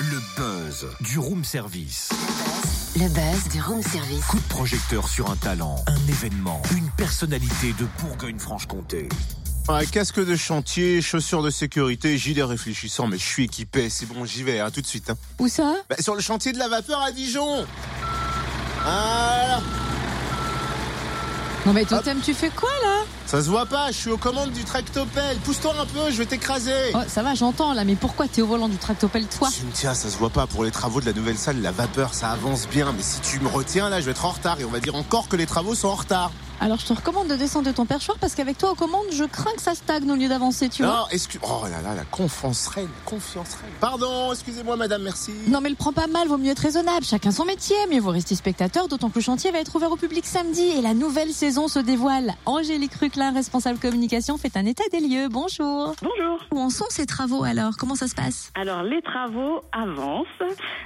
Le buzz du room service. Le buzz du room service. Coup de projecteur sur un talent, un événement, une personnalité de Bourgogne-Franche-Comté. Ouais, casque de chantier, chaussures de sécurité, gilet réfléchissant, mais je suis équipé, c'est bon, j'y vais, hein, tout de suite. hein. Où ça? Bah, sur le chantier de la vapeur à Dijon Voilà Non mais Totem, tu fais quoi là? Ça se voit pas, je suis aux commandes du tractopelle. Pousse-toi un peu, je vais t'écraser. Oh, ça va, j'entends là, mais pourquoi t'es au volant du tractopelle toi? Cynthia, ça se voit pas. Pour les travaux de la nouvelle salle, la vapeur, ça avance bien, mais si tu me retiens là, je vais être en retard. Et on va dire encore que les travaux sont en retard. Alors je te recommande de descendre de ton perchoir parce qu'avec toi aux commandes, je crains que ça stagne au lieu d'avancer, tu vois. Non, excuse... Oh là là, la confiance reine, confiance reine. Pardon, excusez-moi madame, merci. Non mais le prends pas mal, vaut mieux être raisonnable, chacun son métier, mieux vaut rester spectateur, d'autant que le chantier va être ouvert au public samedi et la nouvelle saison se dévoile. Angélique Ruclin, responsable communication, fait un état des lieux. Bonjour. Bonjour. Où en sont ces travaux alors? Comment ça se passe? Alors les travaux avancent.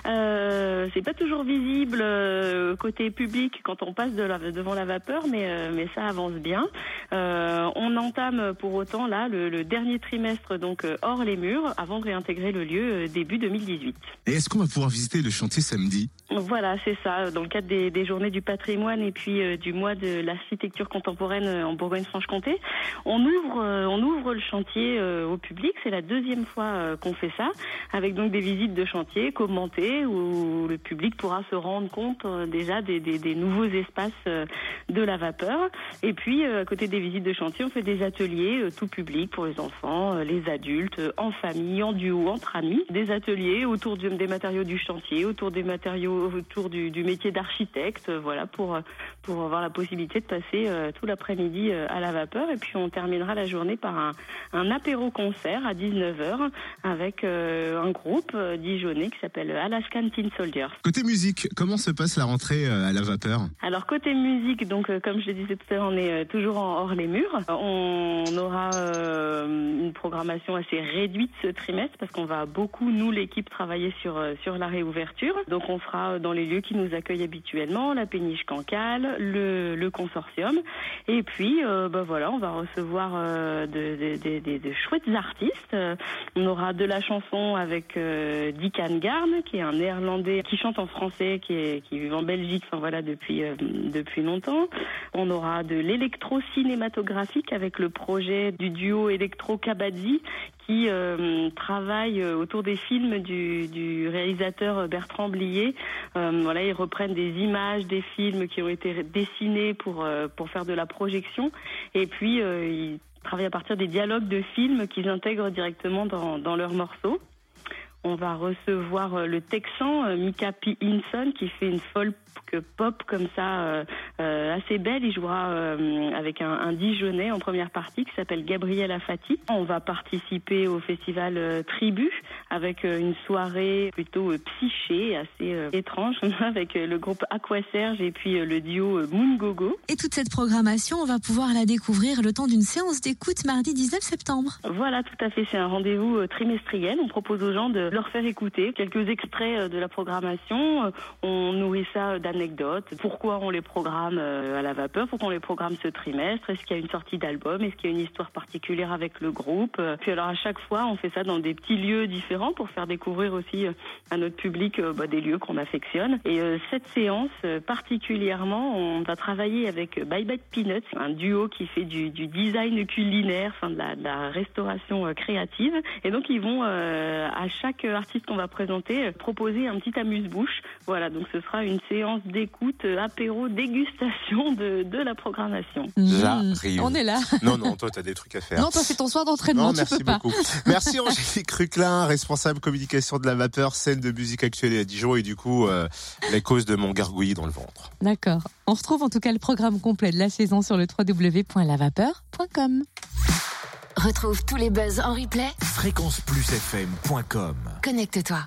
Euh, c'est pas toujours visible euh, côté public quand on passe de la- devant la vapeur, mais euh, mais ça avance bien. Euh, on entame pour autant là le, le dernier trimestre donc euh, hors les murs avant de réintégrer le lieu euh, début 2018. Et est-ce qu'on va pouvoir visiter le chantier samedi? Voilà, c'est ça. Dans le cadre des, des journées du patrimoine et puis euh, du mois de l'architecture contemporaine euh, en Bourgogne-Franche-Comté, on ouvre, euh, on ouvre le chantier euh, au public. C'est la deuxième fois euh, qu'on fait ça, avec donc des visites de chantier commentées où le public pourra se rendre compte euh, déjà des, des- des nouveaux espaces euh, de la vapeur. Et puis, euh, à côté des visites de chantier, on fait des ateliers euh, tout public pour les enfants, euh, les adultes, en famille, en duo, entre amis. Des ateliers autour du- des matériaux du chantier, autour des matériaux, autour du, du métier d'architecte, voilà, pour, pour avoir la possibilité de passer tout l'après-midi à la vapeur. Et puis, on terminera la journée par un, un apéro-concert à 19h avec un groupe dijonnais qui s'appelle Alaskan Teen Soldiers. Côté musique, comment se passe la rentrée à la vapeur? Alors côté musique, donc comme je le on est euh, toujours en hors les murs. Euh, On aura euh, une programmation assez réduite ce trimestre parce qu'on va beaucoup nous l'équipe travailler sur sur la réouverture. Donc on sera dans les lieux qui nous accueillent habituellement, la péniche Cancale, le, le consortium, et puis euh, bah voilà, on va recevoir euh, de, de, chouettes artistes. On aura de la chanson avec euh, Dick qui est un néerlandais qui chante en français, qui, est, qui vit en Belgique, enfin voilà, depuis, depuis longtemps. On aura de l'électro-cinématographique avec le projet du duo électro-kabadzi qui euh, travaille euh, autour des films du, réalisateur Bertrand Blier. Euh, voilà, ils reprennent des images des films qui ont été dessinés pour, pour faire de la projection. Et puis, ils travaillent à partir des dialogues de films qu'ils intègrent directement dans, dans leurs morceaux. On va recevoir le Texan Mika P. Hinson qui fait une folk pop comme ça euh, euh, assez belle. Il jouera euh, avec un, un Dijonais en première partie qui s'appelle Gabriel Afati. On va participer au festival euh, Tribu avec une soirée plutôt euh, psyché, assez étrange avec le groupe Aquaserge et puis le duo euh, Moon Gogo. Et toute cette programmation, on va pouvoir la découvrir le temps d'une séance d'écoute mardi 19 septembre. Voilà, tout à fait. C'est un rendez-vous trimestriel. On propose aux gens de leur faire écouter quelques extraits de la programmation. On nourrit ça d'anecdotes. Pourquoi on les programme euh, à la vapeur? Pourquoi on les programme ce trimestre? Est-ce qu'il y a une sortie d'album? Est-ce qu'il y a une histoire particulière avec le groupe? Euh, Puis alors à chaque fois, on fait ça dans des petits lieux différents pour faire découvrir aussi euh, à notre public bah, des lieux qu'on affectionne. Et cette séance, particulièrement, on va travailler avec Bye Bye Peanuts, un duo qui fait du, design culinaire, enfin de la, restauration créative. Et donc ils vont à chaque artiste qu'on va présenter proposer un petit amuse-bouche. Voilà, donc ce sera une séance d'écoute, euh, apéro, dégustation de, de la programmation. J'arrive. On est là. Non, non, toi, t'as des trucs à faire. Non, toi, c'est ton soir d'entraînement, Non, tu merci peux pas. beaucoup. Merci Angélique Ruclin, responsable communication de la vapeur, scène de musique actuelle à Dijon et du coup euh, les causes de mon gargouillis dans le ventre. D'accord. On retrouve en tout cas le programme complet de la saison sur le www.lavapeur.com. Retrouve tous les buzz en replay. Fréquenceplusfm.com Connecte-toi.